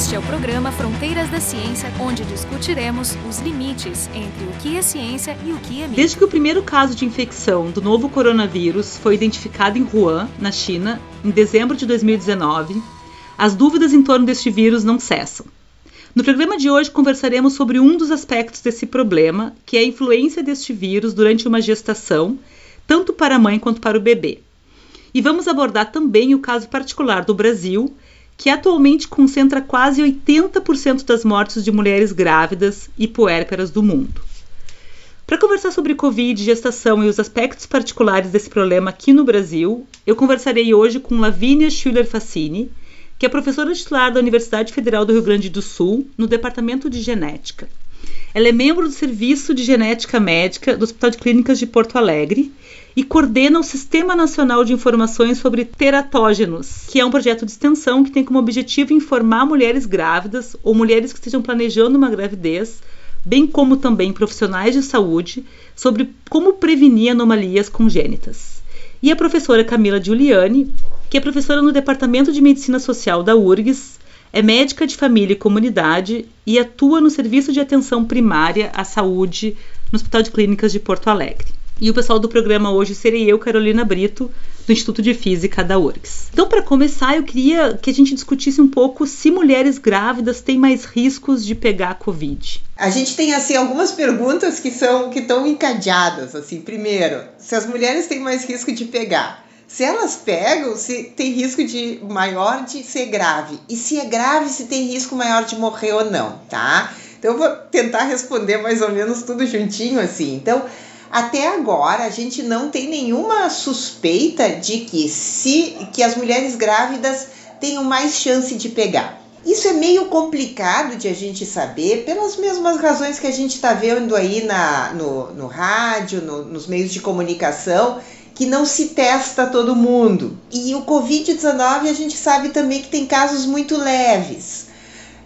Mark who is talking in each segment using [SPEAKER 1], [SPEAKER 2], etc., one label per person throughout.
[SPEAKER 1] Este é o programa Fronteiras da Ciência, onde discutiremos os limites entre o que é ciência e o que é mito.
[SPEAKER 2] Desde que o primeiro caso de infecção do novo coronavírus foi identificado em Wuhan, na China, em dezembro de 2019, as dúvidas em torno deste vírus não cessam. No programa de hoje conversaremos sobre um dos aspectos desse problema, que é a influência deste vírus durante uma gestação, tanto para a mãe quanto para o bebê. E vamos abordar também o caso particular do Brasil, que atualmente concentra quase 80% das mortes de mulheres grávidas e puérperas do mundo. Para conversar sobre Covid, gestação e os aspectos particulares desse problema aqui no Brasil, eu conversarei hoje com Lavínia Schuller Facini, que é professora titular da Universidade Federal do Rio Grande do Sul, no Departamento de Genética. Ela é membro do Serviço de Genética Médica do Hospital de Clínicas de Porto Alegre e coordena o Sistema Nacional de Informações sobre Teratógenos, que é um projeto de extensão que tem como objetivo informar mulheres grávidas ou mulheres que estejam planejando uma gravidez, bem como também profissionais de saúde, sobre como prevenir anomalias congênitas. E a professora Camila Giuliani, que é professora no Departamento de Medicina Social da URGS, é médica de família e comunidade e atua no Serviço de Atenção Primária à Saúde no Hospital de Clínicas de Porto Alegre. E o pessoal do programa hoje serei eu, Carolina Brito, do Instituto de Física da URGS. Então, para começar, eu queria que a gente discutisse um pouco se mulheres grávidas têm mais riscos de pegar a Covid.
[SPEAKER 3] A gente tem assim algumas perguntas que são que estão encadeadas assim. Primeiro, se as mulheres têm mais risco de pegar. Se elas pegam, se tem risco de maior de ser grave. E se é grave, se tem risco maior de morrer ou não, tá? Então eu vou tentar responder mais ou menos tudo juntinho assim. Então, até agora, a gente não tem nenhuma suspeita de que se que as mulheres grávidas tenham mais chance de pegar. Isso é meio complicado de a gente saber, pelas mesmas razões que a gente está vendo aí na, no, no rádio, no, nos meios de comunicação, que não se testa todo mundo. E o Covid-19 a gente sabe também que tem casos muito leves.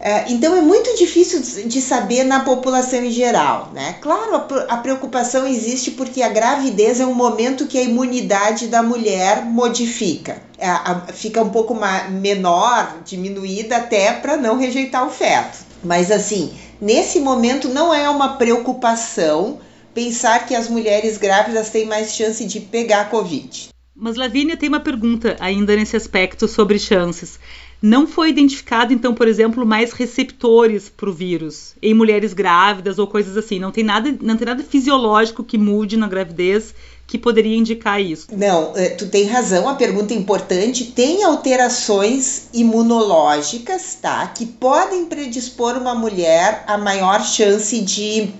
[SPEAKER 3] É, então é muito difícil de saber na população em geral, né? Claro, a preocupação existe porque a gravidez é um momento que a imunidade da mulher modifica, é, fica um pouco menor, diminuída até para não rejeitar o feto. Mas assim, nesse momento não é uma preocupação pensar que as mulheres grávidas têm mais chance de pegar a Covid.
[SPEAKER 2] Mas Lavínia tem uma pergunta ainda nesse aspecto sobre chances. Não foi identificado, então, por exemplo, mais receptores para o vírus em mulheres grávidas ou coisas assim. Não tem nada, não tem nada fisiológico que mude na gravidez que poderia indicar isso.
[SPEAKER 3] Não, eh, tu tem razão, a pergunta é importante. Tem alterações imunológicas, tá? Que podem predispor uma mulher a maior chance de,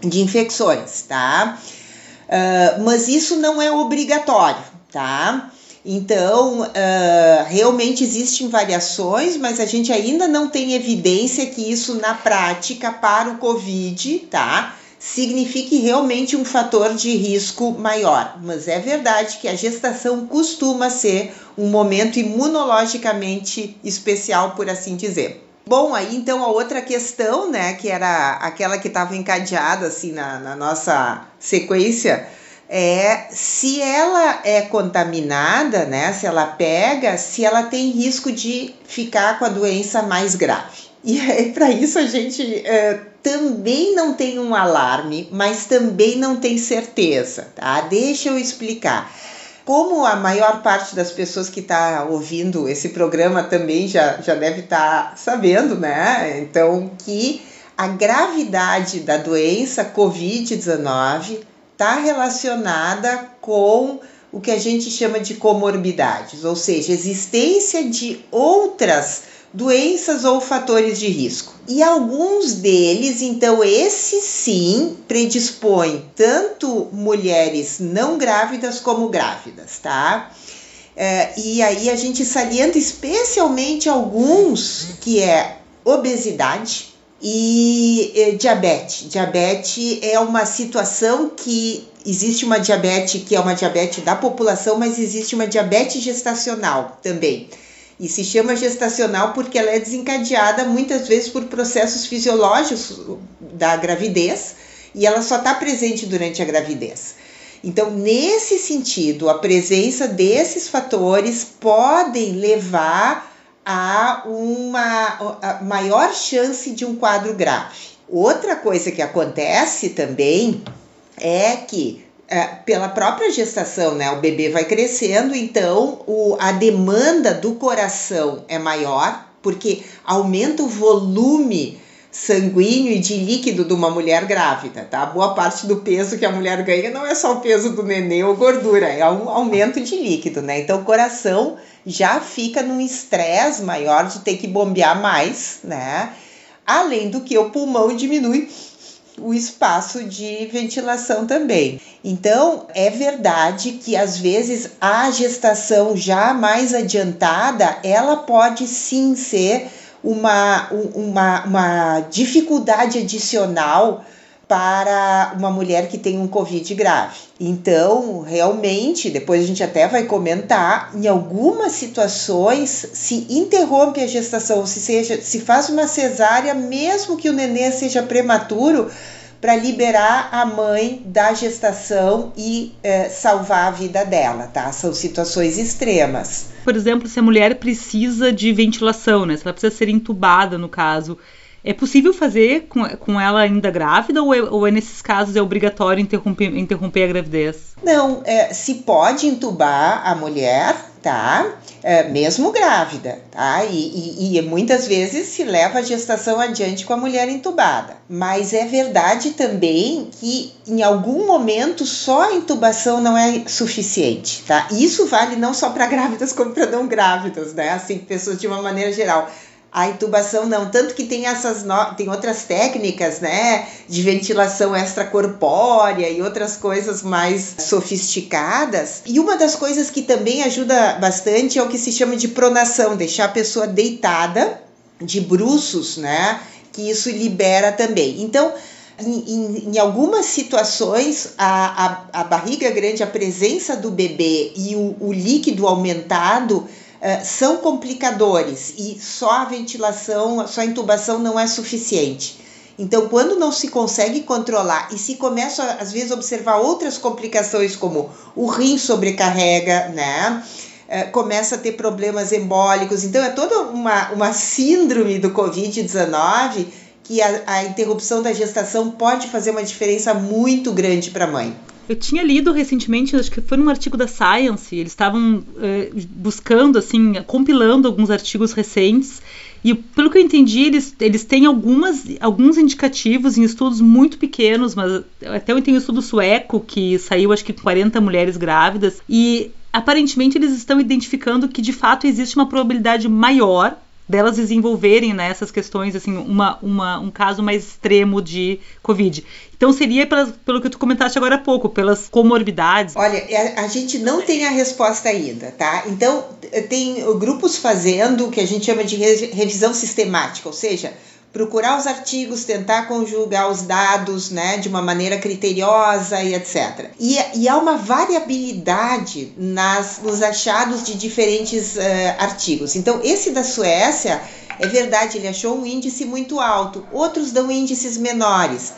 [SPEAKER 3] de infecções, tá? Uh, mas isso não é obrigatório, tá? Então, uh, realmente existem variações, mas a gente ainda não tem evidência que isso na prática para o Covid, tá? Signifique realmente um fator de risco maior. Mas é verdade que a gestação costuma ser um momento imunologicamente especial, por assim dizer. Bom, aí então a outra questão, né, que era aquela que estava encadeada assim na, na nossa sequência, é se ela é contaminada, né? Se ela pega, se ela tem risco de ficar com a doença mais grave. E para isso a gente é, também não tem um alarme, mas também não tem certeza, tá? Deixa eu explicar. Como a maior parte das pessoas que está ouvindo esse programa também já, já deve estar tá sabendo, né? Então, que a gravidade da doença Covid-19 está relacionada com o que a gente chama de comorbidades, ou seja, existência de outras doenças ou fatores de risco. E alguns deles, então, esses sim predispõem tanto mulheres não grávidas como grávidas, tá? É, e aí a gente salienta especialmente alguns que é obesidade, e eh, diabetes. Diabetes é uma situação que existe uma diabetes que é uma diabetes da população, mas existe uma diabetes gestacional também. E se chama gestacional porque ela é desencadeada muitas vezes por processos fisiológicos da gravidez e ela só está presente durante a gravidez. Então, nesse sentido, a presença desses fatores podem levar há uma maior chance de um quadro grave. Outra coisa que acontece também é que é, pela própria gestação, né? O bebê vai crescendo, então o, a demanda do coração é maior, porque aumenta o volume sanguíneo e de líquido de uma mulher grávida, tá? Boa parte do peso que a mulher ganha não é só o peso do nenê ou gordura, é um aumento de líquido, né? Então o coração já fica num estresse maior de ter que bombear mais, né? Além do que o pulmão diminui o espaço de ventilação também. Então, é verdade que às vezes a gestação já mais adiantada, ela pode sim ser uma, uma, uma dificuldade adicional para uma mulher que tem um Covid grave. Então, realmente, depois a gente até vai comentar, em algumas situações se interrompe a gestação, se, seja, se faz uma cesárea, mesmo que o nenê seja prematuro, para liberar a mãe da gestação e é, salvar a vida dela, tá? São situações extremas.
[SPEAKER 2] Por exemplo, se a mulher precisa de ventilação, né? Se ela precisa ser entubada, no caso, é possível fazer com, com ela ainda grávida ou é, ou é nesses casos é obrigatório interromper, interromper a gravidez?
[SPEAKER 3] Não, é, se pode entubar a mulher, tá? É, mesmo grávida, tá? E, e, e, muitas vezes se leva a gestação adiante com a mulher entubada. Mas é verdade também que em algum momento só a intubação não é suficiente, tá? Isso vale não só para grávidas como para não grávidas, né? Assim, pessoas de uma maneira geral a intubação não, tanto que tem essas no... tem outras técnicas, né, de ventilação extracorpórea e outras coisas mais sofisticadas. E uma das coisas que também ajuda bastante é o que se chama de pronação, deixar a pessoa deitada de bruços, né, que isso libera também. Então, em, em, em, algumas situações, a, a, a barriga grande, a presença do bebê e o, o líquido aumentado eh, são complicadores e só a ventilação, só a intubação não é suficiente. Então, quando não se consegue controlar e se começa, às vezes, a observar outras complicações, como o rim sobrecarrega, né? É, começa a ter problemas embólicos. Então, é toda uma, uma síndrome do Covid-19 que a, a interrupção da gestação pode fazer uma diferença muito grande para a mãe.
[SPEAKER 2] Eu tinha lido recentemente, acho que foi num artigo da Science, eles estavam eh, buscando, assim, compilando alguns artigos recentes. E pelo que eu entendi, eles, eles têm algumas, alguns indicativos em estudos muito pequenos, mas até eu tenho um estudo sueco que saiu, acho que com 40 mulheres grávidas, e aparentemente eles estão identificando que de fato existe uma probabilidade maior delas desenvolverem né, essas questões, assim, uma, uma, um caso mais extremo de Covid. Então seria pelas, pelo que tu comentaste agora há pouco, pelas comorbidades.
[SPEAKER 3] Olha, é, a, gente não tem a resposta ainda, tá? Então tem grupos fazendo o que a gente chama de revisão sistemática, ou seja, procurar os artigos, tentar conjugar os dados né, de uma maneira criteriosa e etc. E, e há uma variabilidade nas, nos achados de diferentes uh, artigos. Então, esse da Suécia, é verdade, ele achou um índice muito alto, outros dão índices menores.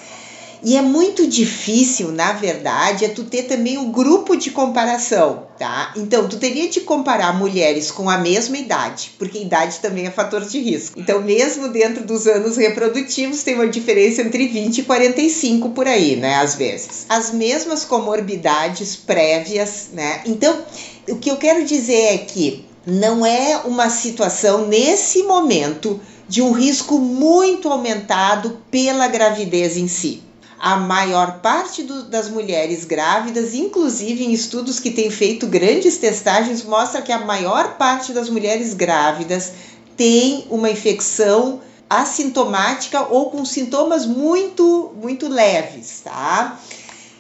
[SPEAKER 3] E é muito difícil, na verdade, é tu ter também o um grupo de comparação, tá? Então, tu teria de comparar mulheres com a mesma idade, porque idade também é fator de risco. Então, mesmo dentro dos anos reprodutivos, tem uma diferença entre 20 e 45 por aí, né? Às vezes. As mesmas comorbidades prévias, né? Então, o que eu quero dizer é que não é uma situação nesse momento de um risco muito aumentado pela gravidez em si a maior parte do, das mulheres grávidas, inclusive em estudos que têm feito grandes testagens, mostra que a maior parte das mulheres grávidas tem uma infecção assintomática ou com sintomas muito, muito leves, tá?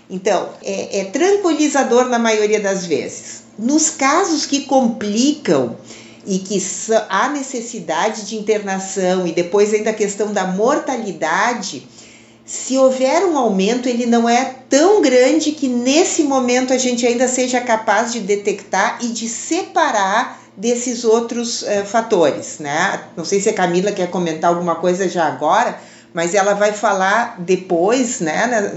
[SPEAKER 3] Então, é, é tranquilizador na maioria das vezes. Nos casos que complicam, e que há necessidade de internação e depois ainda a questão da mortalidade, se houver um aumento, ele não é tão grande que nesse momento a gente ainda seja capaz de detectar e de separar desses outros uh, fatores, né? Não sei se a Camila quer comentar alguma coisa já agora, mas ela vai falar depois, né,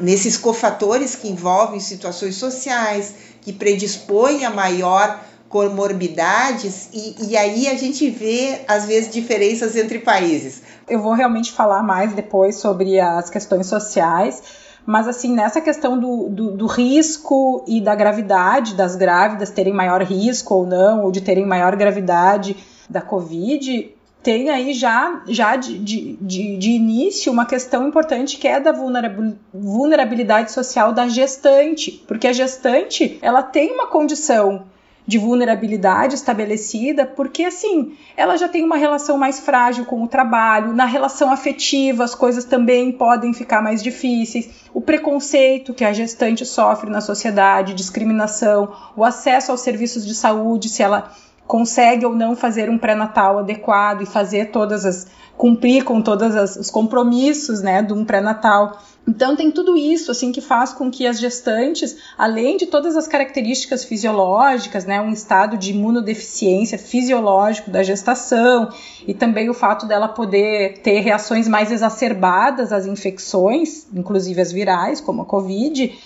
[SPEAKER 3] nesses cofatores que envolvem situações sociais, que predispõem a maior comorbidades e, e aí a gente vê às vezes diferenças entre países.
[SPEAKER 4] Eu vou realmente falar mais depois sobre as questões sociais, mas assim, nessa questão do, do, do, risco e da gravidade das grávidas terem maior risco ou não, ou de terem maior gravidade da Covid, tem aí já, já de, de, de, de início uma questão importante que é da vulnerabilidade social da gestante, porque a gestante ela tem uma condição de vulnerabilidade estabelecida, porque assim, ela já tem uma relação mais frágil com o trabalho, na relação afetiva as coisas também podem ficar mais difíceis, o preconceito que a gestante sofre na sociedade, discriminação, o acesso aos serviços de saúde, se ela consegue ou não fazer um pré-natal adequado e fazer todas as cumprir com todos os compromissos, né, de um pré-natal. Então tem tudo isso assim que faz com que as gestantes, além de todas as características fisiológicas, né, um estado de imunodeficiência fisiológico da gestação e também o fato dela poder ter reações mais exacerbadas às infecções, inclusive as virais, como a COVID,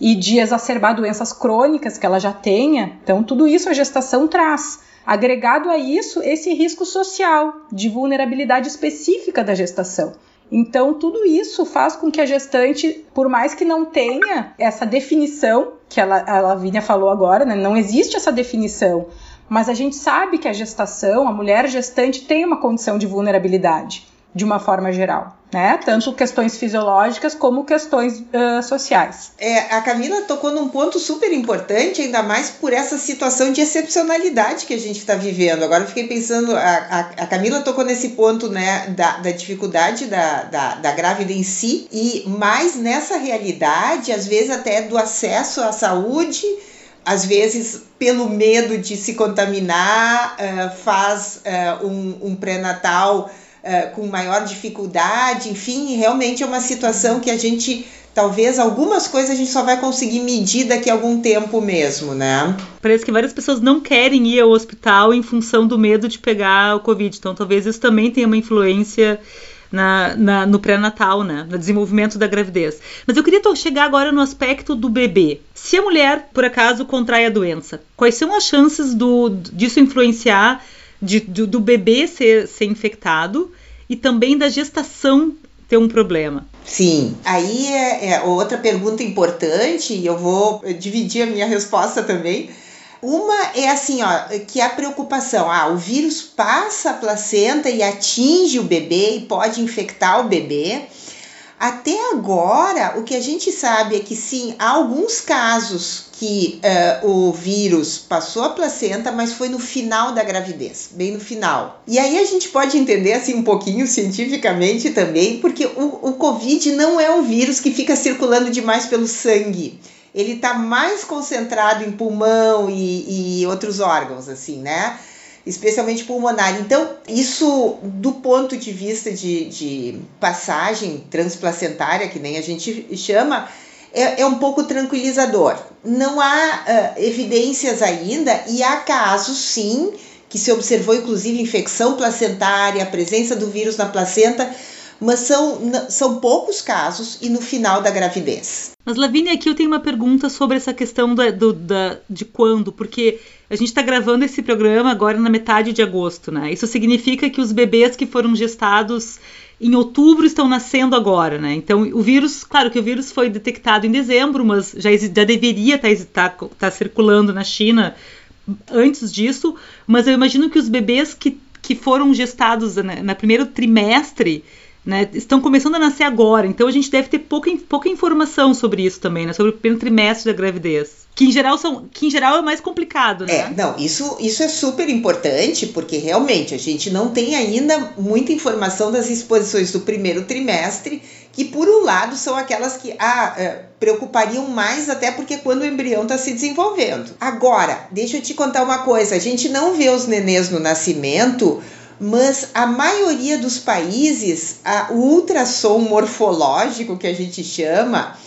[SPEAKER 4] e de exacerbar doenças crônicas que ela já tenha. Então tudo isso a gestação traz. Agregado a isso, esse risco social de vulnerabilidade específica da gestação. Então, tudo isso faz com que a gestante, por mais que não tenha essa definição, que ela, a Lavínia falou agora, né, não existe essa definição, mas a gente sabe que a gestação, a mulher gestante, tem uma condição de vulnerabilidade de uma forma geral, né? Tanto questões fisiológicas como questões uh, sociais.
[SPEAKER 3] É, a Camila tocou num ponto super importante, ainda mais por essa situação de excepcionalidade que a gente está vivendo. Agora eu fiquei pensando, a, a, a, Camila tocou nesse ponto, né, da, da dificuldade da, da, da grávida em si, e mais nessa realidade, às vezes até do acesso à saúde, às vezes pelo medo de se contaminar, uh, faz uh, um, um pré-natal uh, com maior dificuldade, enfim, realmente é uma situação que a gente talvez algumas coisas a gente só vai conseguir medir daqui a algum tempo mesmo, né?
[SPEAKER 2] Parece que várias pessoas não querem ir ao hospital em função do medo de pegar o Covid. Então, talvez isso também tenha uma influência na, na, no pré-natal, né? No desenvolvimento da gravidez. Mas eu queria chegar agora no aspecto do bebê. Se a mulher, por acaso, contrai a doença, quais são as chances do, disso influenciar de, do, bebê ser, ser infectado e também da gestação ter um problema.
[SPEAKER 3] Sim, aí é, é, outra pergunta importante, e eu vou dividir a minha resposta também. Uma é assim, ó, que a preocupação, ah, o vírus passa a placenta e atinge o bebê e pode infectar o bebê. Até agora, o que a gente sabe é que sim, há alguns casos que uh, o vírus passou a placenta, mas foi no final da gravidez, bem no final. E aí a gente pode entender assim um pouquinho cientificamente também, porque o, o Covid não é um vírus que fica circulando demais pelo sangue. Ele está mais concentrado em pulmão e, e outros órgãos, assim, né? Especialmente pulmonar. Então, isso do ponto de vista de, de passagem transplacentária, que nem a gente chama, é, é um pouco tranquilizador. Não há uh, evidências ainda, e há casos sim que se observou inclusive infecção placentária, a presença do vírus na placenta, mas são, são poucos casos e no final da gravidez.
[SPEAKER 2] Mas Lavínia, aqui eu tenho uma pergunta sobre essa questão do, do da, de quando, porque a gente está gravando esse programa agora na metade de agosto, né? Isso significa que os bebês que foram gestados em outubro estão nascendo agora, né? Então, o vírus, claro que o vírus foi detectado em dezembro, mas já, já deveria estar tá, tá, tá circulando na China antes disso. Mas eu imagino que os bebês que, que foram gestados né, no primeiro trimestre né, estão começando a nascer agora, então a gente deve ter pouca, pouca informação sobre isso também, né, sobre o primeiro trimestre da gravidez. Que em geral são, que em geral é mais complicado, né?
[SPEAKER 3] É, não, isso, isso é super importante, porque realmente a gente não tem ainda muita informação das exposições do primeiro trimestre, que por um lado são aquelas que ah, é, preocupariam mais, até porque quando o embrião está se desenvolvendo. Agora, deixa eu te contar uma coisa: a gente não vê os nenês no nascimento mas a maioria dos países, a, o ultrassom morfológico que a gente chama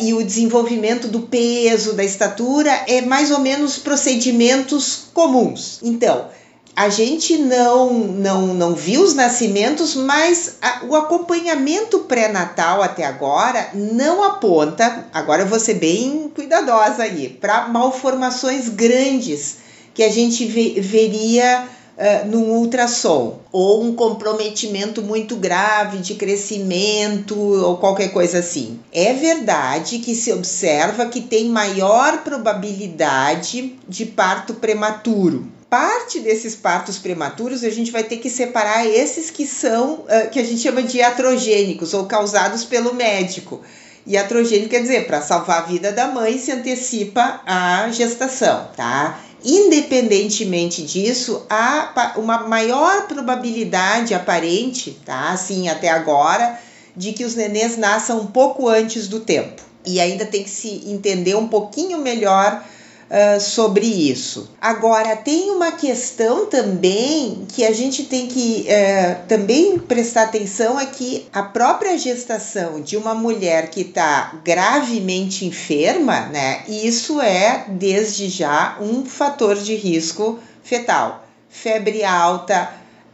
[SPEAKER 3] e o desenvolvimento do peso, da estatura é mais ou menos procedimentos comuns. Então, a gente não não não viu os nascimentos, mas a, o acompanhamento pré-natal até agora não aponta, agora eu vou ser bem cuidadosa aí, para malformações grandes que a gente veria uh, num ultrassom, ou um comprometimento muito grave de crescimento ou qualquer coisa assim. É verdade que se observa que tem maior probabilidade de parto prematuro. Parte desses partos prematuros a gente vai ter que separar esses que são uh, que a gente chama de iatrogênicos ou causados pelo médico. Iatrogênico quer dizer, para salvar a vida da mãe se antecipa a gestação, tá? Independentemente disso, há uma maior probabilidade aparente, tá? Assim, até agora, de que os nenês nasçam um pouco antes do tempo. E ainda tem que se entender um pouquinho melhor uh, sobre isso. Agora, tem uma questão também que a gente tem que uh, também prestar atenção é que a própria gestação de uma mulher que está gravemente enferma, né, isso é desde já um fator de risco fetal. Febre alta,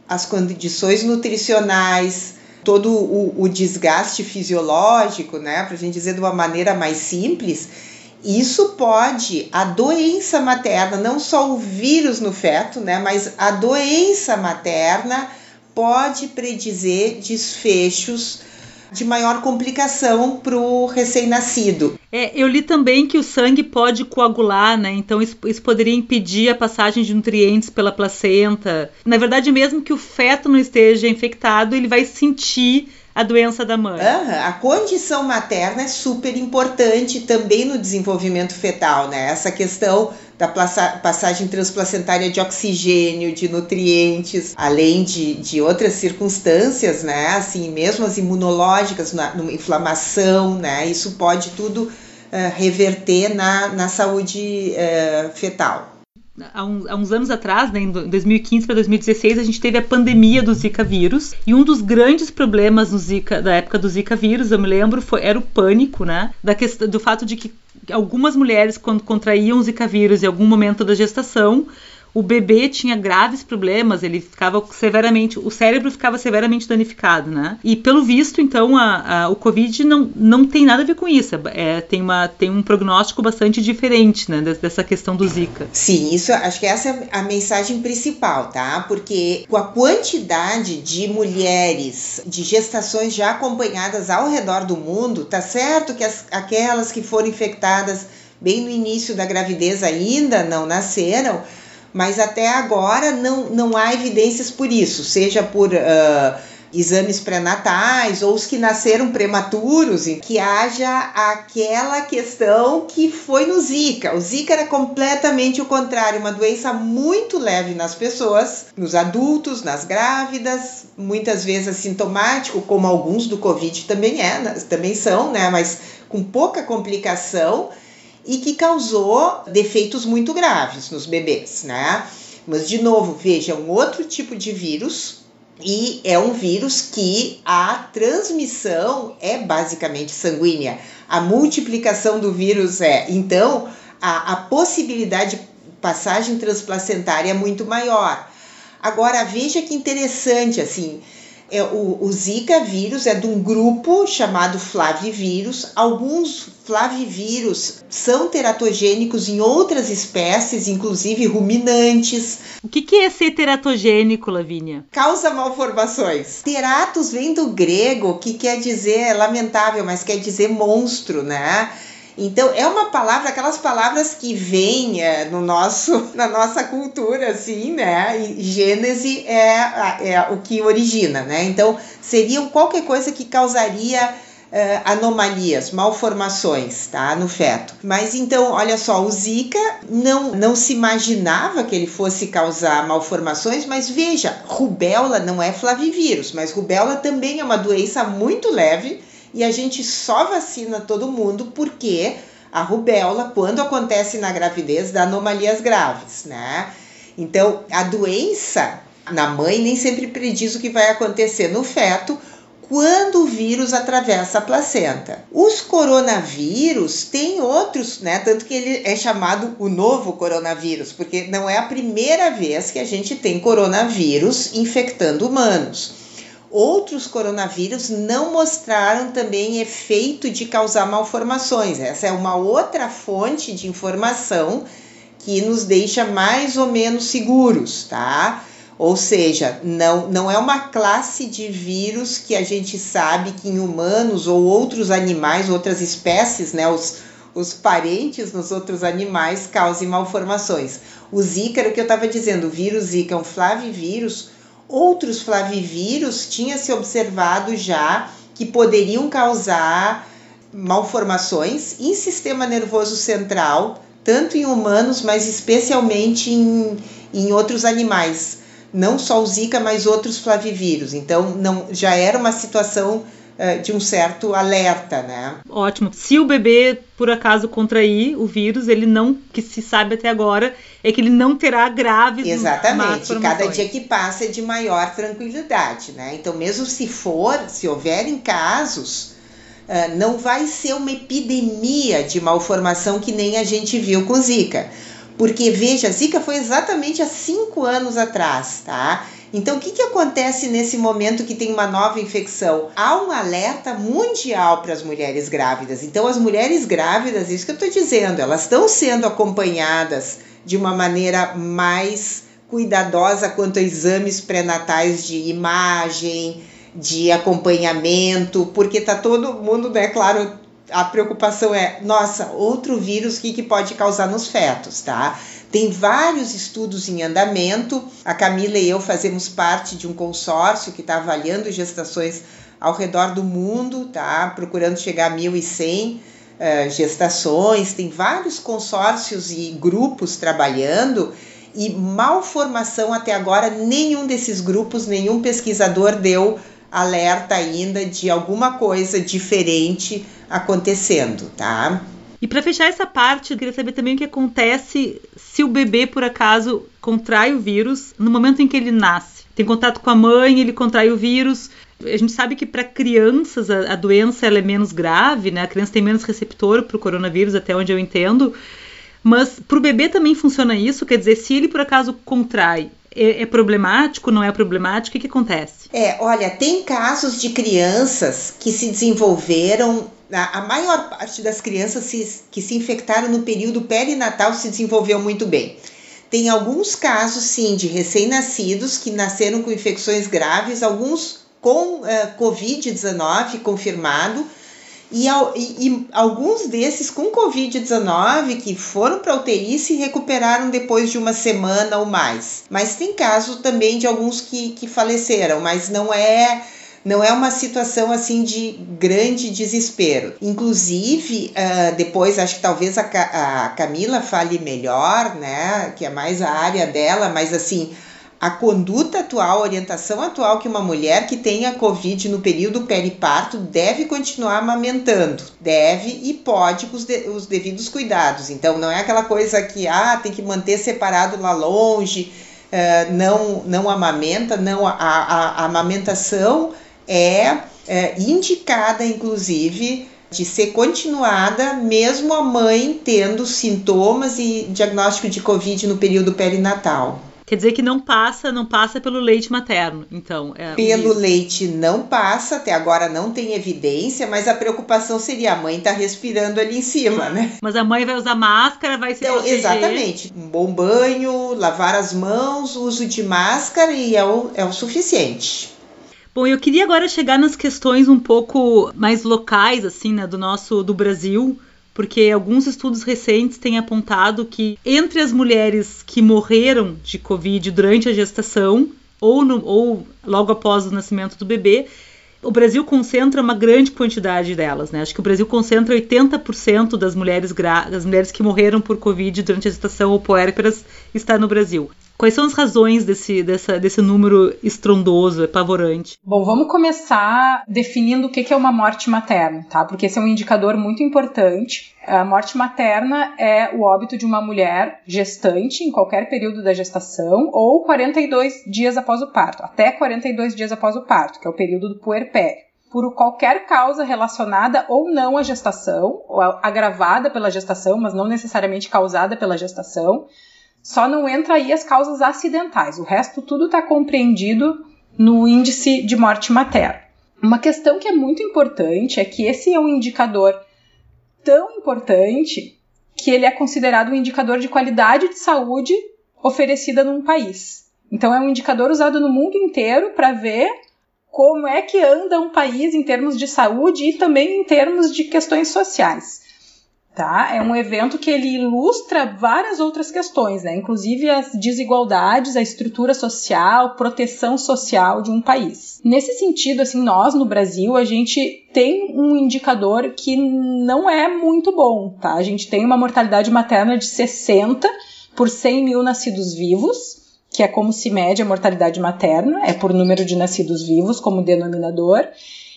[SPEAKER 3] as condições nutricionais, todo o, o desgaste fisiológico, né, para a gente dizer de uma maneira mais simples, isso pode, a doença materna, não só o vírus no feto, né, mas a doença materna pode predizer desfechos de maior complicação para o recém-nascido.
[SPEAKER 2] É, eu li também que o sangue pode coagular, né? Então isso, isso, poderia impedir a passagem de nutrientes pela placenta. Na verdade, mesmo que o feto não esteja infectado, ele vai sentir a doença da mãe.
[SPEAKER 3] Uhum. A condição materna é super importante também no desenvolvimento fetal, né? Essa questão da passagem transplacentária de oxigênio, de nutrientes, além de, de outras circunstâncias, né? Assim, mesmo as imunológicas, na, numa inflamação, né? Isso pode tudo uh, reverter na, na saúde uh, fetal
[SPEAKER 2] há, uns anos atrás, né, em 2015 para 2016, a gente teve a pandemia do Zika vírus. E um dos grandes problemas no Zika, da época do Zika vírus, eu me lembro, foi, era o pânico, né? Da questão, do fato de que algumas mulheres, quando contraíam o Zika vírus em algum momento da gestação, o bebê tinha graves problemas, ele ficava severamente, o cérebro ficava severamente danificado, né? E pelo visto, então, a, a, o Covid não, não tem nada a ver com isso. É, tem, uma, tem um prognóstico bastante diferente, né? Dessa questão do Zika.
[SPEAKER 3] Sim, isso acho que essa é a mensagem principal, tá? Porque com a quantidade de mulheres de gestações já acompanhadas ao redor do mundo, tá certo que as, aquelas que foram infectadas bem no início da gravidez ainda não nasceram mas até agora não, não há evidências por isso, seja por uh, exames pré-natais ou os que nasceram prematuros, que haja aquela questão que foi no Zika. O Zika era completamente o contrário, uma doença muito leve nas pessoas, nos adultos, nas grávidas, muitas vezes assintomático, como alguns do Covid também é, também são, né, mas com pouca complicação e que causou defeitos muito graves nos bebês, né? Mas, de novo, veja, é um outro tipo de vírus e é um vírus que a transmissão é basicamente sanguínea. A multiplicação do vírus é. Então, a, a possibilidade de passagem transplacentária é muito maior. Agora, veja que interessante, assim, é, o, o, Zika vírus é de um grupo chamado flavivírus. Alguns flavivírus são teratogênicos em outras espécies, inclusive ruminantes.
[SPEAKER 2] O que, que é ser teratogênico, Lavínia?
[SPEAKER 3] Causa malformações. Teratos vem do grego, que quer dizer lamentável, mas quer dizer monstro, né? Então, é uma palavra, aquelas palavras que vêm é, no nosso, na nossa cultura, assim, né? E Gênese é, é o que origina, né? Então, seriam qualquer coisa que causaria Uh, anomalias, malformações, tá, no feto. Mas então, olha só, o Zika não, não se imaginava que ele fosse causar malformações, mas veja, rubéola não é flavivírus, mas rubéola também é uma doença muito leve e a gente só vacina todo mundo porque a rubéola, quando acontece na gravidez, dá anomalias graves, né? Então, a doença na mãe nem sempre prediz o que vai acontecer no feto quando o vírus atravessa a placenta. Os coronavírus têm outros, né? Tanto que ele é chamado o novo coronavírus, porque não é a primeira vez que a gente tem coronavírus infectando humanos. Outros coronavírus não mostraram também efeito de causar malformações. Essa é uma outra fonte de informação que nos deixa mais ou menos seguros, tá? Ou seja, não, não é uma classe de vírus que a gente sabe que em humanos ou outros animais, outras espécies, né, os, os parentes nos outros animais causem malformações. O Zika era o que eu estava dizendo, o vírus Zika é um flavivírus. Outros flavivírus tinha se observado já que poderiam causar malformações em sistema nervoso central, tanto em humanos, mas especialmente em, em outros animais não só o Zika, mas outros flavivírus. Então, não, já era uma situação de um certo alerta, né?
[SPEAKER 2] Ótimo. Se o bebê, por acaso, contrair o vírus, ele não, que se sabe até agora, é que ele não terá graves
[SPEAKER 3] Exatamente. Cada dia que passa é de maior tranquilidade, né? Então, mesmo se for, se houverem casos, uh, não vai ser uma epidemia de malformação que nem a gente viu com Zika porque, veja, a Zika foi exatamente há cinco anos atrás, tá? Então, o que, que acontece nesse momento que tem uma nova infecção? Há um alerta mundial para as mulheres grávidas. Então, as mulheres grávidas, isso que eu estou dizendo, elas estão sendo acompanhadas de uma maneira mais cuidadosa quanto a exames pré-natais de imagem, de acompanhamento, porque tá todo mundo, né, claro, a preocupação é, nossa, outro vírus, o que, que pode causar nos fetos, tá? Tem vários estudos em andamento. A Camila e eu fazemos parte de um consórcio que está avaliando gestações ao redor do mundo, tá? Procurando chegar a 1.100 uh, eh, gestações. Tem vários consórcios e grupos trabalhando e malformação até agora nenhum desses grupos, nenhum pesquisador deu alerta ainda de alguma coisa diferente acontecendo, tá?
[SPEAKER 2] E para fechar essa parte, eu queria saber também o que acontece se o bebê, por acaso, contrai o vírus no momento em que ele nasce. Tem contato com a mãe, ele contrai o vírus. A gente sabe que para crianças a, a, doença ela é menos grave, né? A criança tem menos receptor para o coronavírus, até onde eu entendo. Mas para o bebê também funciona isso? Quer dizer, se ele por acaso contrai é, é problemático, não é problemático? O que, que acontece?
[SPEAKER 3] É, olha, tem casos de crianças que se desenvolveram a, maior parte das crianças se, que se infectaram no período perinatal se desenvolveu muito bem. Tem alguns casos, sim, de recém-nascidos que nasceram com infecções graves, alguns com uh, Covid-19 confirmado, e, e, alguns desses com Covid-19 que foram para UTI se recuperaram depois de uma semana ou mais. Mas tem caso também de alguns que, que faleceram, mas não é não é uma situação assim de grande desespero. Inclusive, uh, depois acho que talvez a, a Camila fale melhor, né? Que é mais a área dela, mas assim a conduta atual, a orientação atual que uma mulher que tenha Covid no período periparto deve continuar amamentando, deve e pode com os, de, os devidos cuidados. Então, não é aquela coisa que ah, tem que manter separado lá longe, uh, não, não amamenta, não, a, a, a amamentação é, é indicada, inclusive, de ser continuada mesmo a mãe tendo sintomas e diagnóstico de Covid no período perinatal.
[SPEAKER 2] Quer dizer que não passa, não passa pelo leite materno, então.
[SPEAKER 3] É pelo isso. leite não passa, até agora não tem evidência, mas a preocupação seria a mãe estar tá respirando ali em cima, né?
[SPEAKER 2] Mas a mãe vai usar máscara, vai se
[SPEAKER 3] então, proteger. Exatamente. Um bom banho, lavar as mãos, uso de máscara e é o, é o suficiente.
[SPEAKER 2] Bom, eu queria agora chegar nas questões um pouco mais locais, assim, né, do nosso, do Brasil porque alguns estudos recentes têm apontado que entre as mulheres que morreram de Covid durante a gestação ou, no, ou logo após o nascimento do bebê, o Brasil concentra uma grande quantidade delas, né? Acho que o Brasil concentra 80% das mulheres, das mulheres que morreram por Covid durante a gestação ou puérperas está no Brasil. Quais são as razões desse, dessa, desse número estrondoso, apavorante?
[SPEAKER 4] Bom, vamos começar definindo o que é uma morte materna, tá? Porque esse é um indicador muito importante. A morte materna é o óbito de uma mulher gestante em qualquer período da gestação ou 42 dias após o parto, até 42 dias após o parto, que é o período do puerpério por qualquer causa relacionada ou não à gestação, ou agravada pela gestação, mas não necessariamente causada pela gestação, só não entra aí as causas acidentais. O resto tudo está compreendido no índice de morte materna. Uma questão que é muito importante é que esse é um indicador tão importante que ele é considerado um indicador de qualidade de saúde oferecida num país. Então é um indicador usado no mundo inteiro para ver como é que anda um país em termos de saúde e também em termos de questões sociais. Tá? É um evento que ele ilustra várias outras questões, né? inclusive as desigualdades, a estrutura social, proteção social de um país. Nesse sentido, assim, nós no Brasil, a gente tem um indicador que não é muito bom. Tá? A gente tem uma mortalidade materna de 60 por 100 mil nascidos vivos, que é como se mede a mortalidade materna, é por número de nascidos vivos como denominador,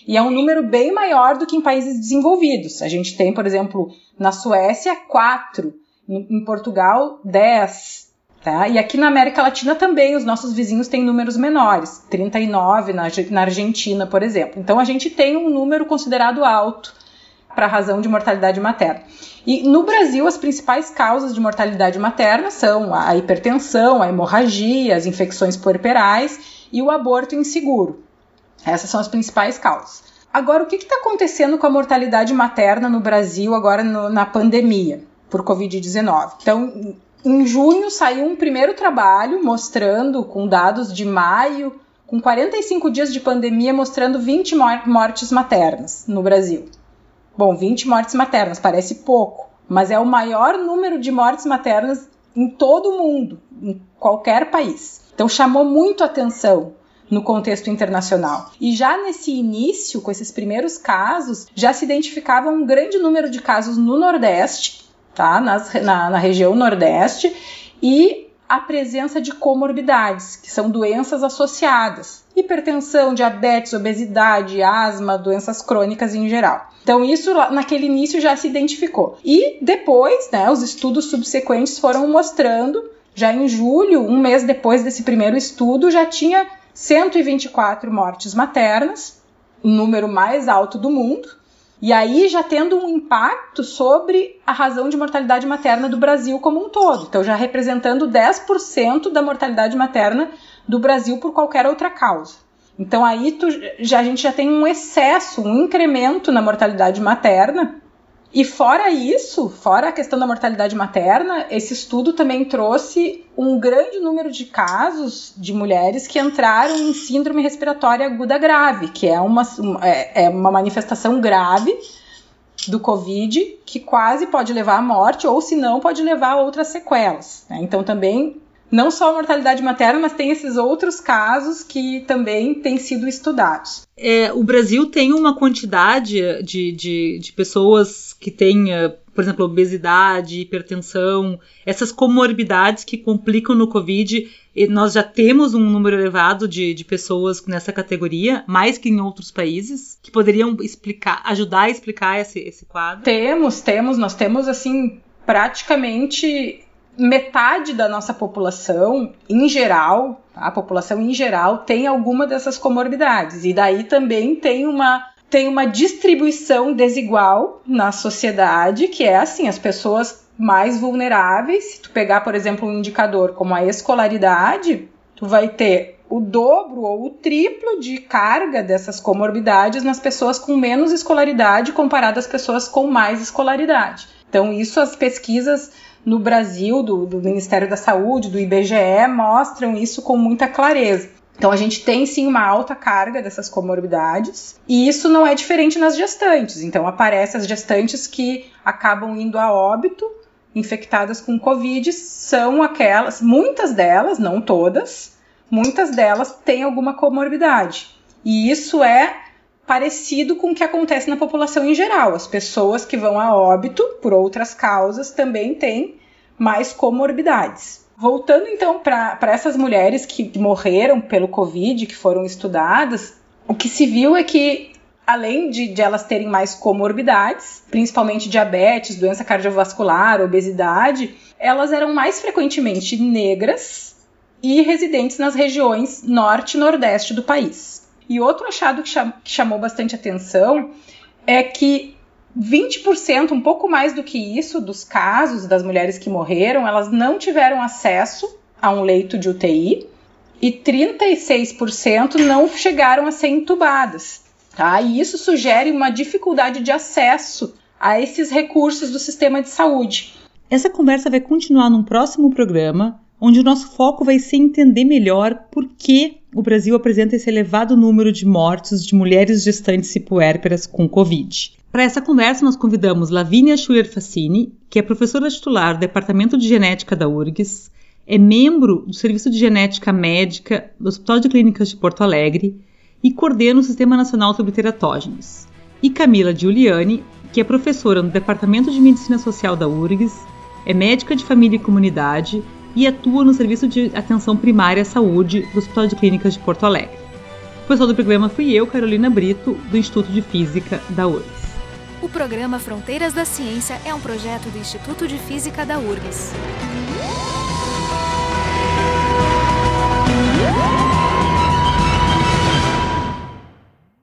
[SPEAKER 4] e é um número bem maior do que em países desenvolvidos. A gente tem, por exemplo, na Suécia, 4, em Portugal, 10. Tá? E aqui na América Latina também os nossos vizinhos têm números menores, 39 na, na Argentina, por exemplo. Então a gente tem um número considerado alto para a razão de mortalidade materna. E no Brasil, as principais causas de mortalidade materna são a hipertensão, a hemorragia, as infecções puerperais e o aborto inseguro. Essas são as principais causas. Agora, o que está acontecendo com a mortalidade materna no Brasil agora no, na pandemia por Covid-19? Então, em junho saiu um primeiro trabalho mostrando, com dados de maio, com 45 dias de pandemia, mostrando 20 mortes maternas no Brasil. Bom, 20 mortes maternas parece pouco, mas é o maior número de mortes maternas em todo o mundo, em qualquer país. Então chamou muito atenção no contexto internacional. E já nesse início, com esses primeiros casos, já se identificava um grande número de casos no Nordeste, tá? Nas, na, na região Nordeste, e a presença de comorbidades, que são doenças associadas, hipertensão, diabetes, obesidade, asma, doenças crônicas em geral. Então isso naquele início já se identificou. E depois, né, os estudos subsequentes foram mostrando, já em julho, um mês depois desse primeiro estudo, já tinha 124 mortes maternas, o número mais alto do mundo, e aí já tendo um impacto sobre a razão de mortalidade materna do Brasil como um todo. Então, já representando 10% da mortalidade materna do Brasil por qualquer outra causa. Então, aí tu, já, a gente já tem um excesso, um incremento na mortalidade materna e fora isso, fora a questão da mortalidade materna, esse estudo também trouxe um grande número de casos de mulheres que entraram em síndrome respiratória aguda grave, que é uma, é, é uma manifestação grave do Covid que quase pode levar à morte, ou se não, pode levar a outras sequelas. Né? Então também não só a mortalidade materna, mas tem esses outros casos que também têm sido estudados.
[SPEAKER 2] É, o Brasil tem uma quantidade de, de, de pessoas que têm, eh, por exemplo, obesidade, hipertensão, essas comorbidades que complicam no Covid. Nós já temos um número elevado de, de pessoas nessa categoria, mais que em outros países, que poderiam explicar, ajudar a explicar esse, esse quadro.
[SPEAKER 4] Temos, temos, nós temos assim praticamente metade da nossa população, em geral, tá? a população em geral, tem alguma dessas comorbidades. E daí também tem uma, tem uma distribuição desigual na sociedade, que é assim, as pessoas mais vulneráveis, se tu pegar, por exemplo, um indicador como a escolaridade, tu vai ter o dobro ou o triplo de carga dessas comorbidades nas pessoas com menos escolaridade comparado às pessoas com mais escolaridade. Então, isso as pesquisas no Brasil, do, do Ministério da Saúde, do IBGE, mostram isso com muita clareza. Então a gente tem sim uma alta carga dessas comorbidades e isso não é diferente nas gestantes. Então aparecem as gestantes que acabam indo a óbito infectadas com Covid são aquelas, muitas delas, não todas, muitas delas têm alguma comorbidade. E isso é parecido com o que acontece na população em geral. As pessoas que vão a óbito por outras causas também têm mais comorbidades. Voltando então para essas mulheres que morreram pelo Covid, que foram estudadas, o que se viu é que, além de, de elas terem mais comorbidades, principalmente diabetes, doença cardiovascular, obesidade, elas eram mais frequentemente negras e residentes nas regiões norte e nordeste do país. E outro achado que, cham que chamou bastante atenção é que 20%, um pouco mais do que isso, dos casos das mulheres que morreram, elas não tiveram acesso a um leito de UTI e 36% não chegaram a ser entubadas. Tá? E isso sugere uma dificuldade de acesso a esses recursos do sistema de saúde.
[SPEAKER 2] Essa conversa vai continuar num próximo programa, onde o nosso foco vai ser entender melhor por que o Brasil apresenta esse elevado número de mortes de mulheres gestantes e puérperas com Covid. Para essa conversa, nós convidamos Lavínia Schuller Facini, que é professora titular do Departamento de Genética da URGS, é membro do Serviço de Genética Médica do Hospital de Clínicas de Porto Alegre e coordena o Sistema Nacional sobre Teratógenos. E Camila Giuliani, que é professora no Departamento de Medicina Social da URGS, é médica de família e comunidade e atua no Serviço de Atenção Primária à Saúde do Hospital de Clínicas de Porto Alegre. O pessoal do programa fui eu, Carolina Brito, do Instituto de Física da URGS.
[SPEAKER 1] O programa Fronteiras da Ciência é um projeto do Instituto de Física da URGS.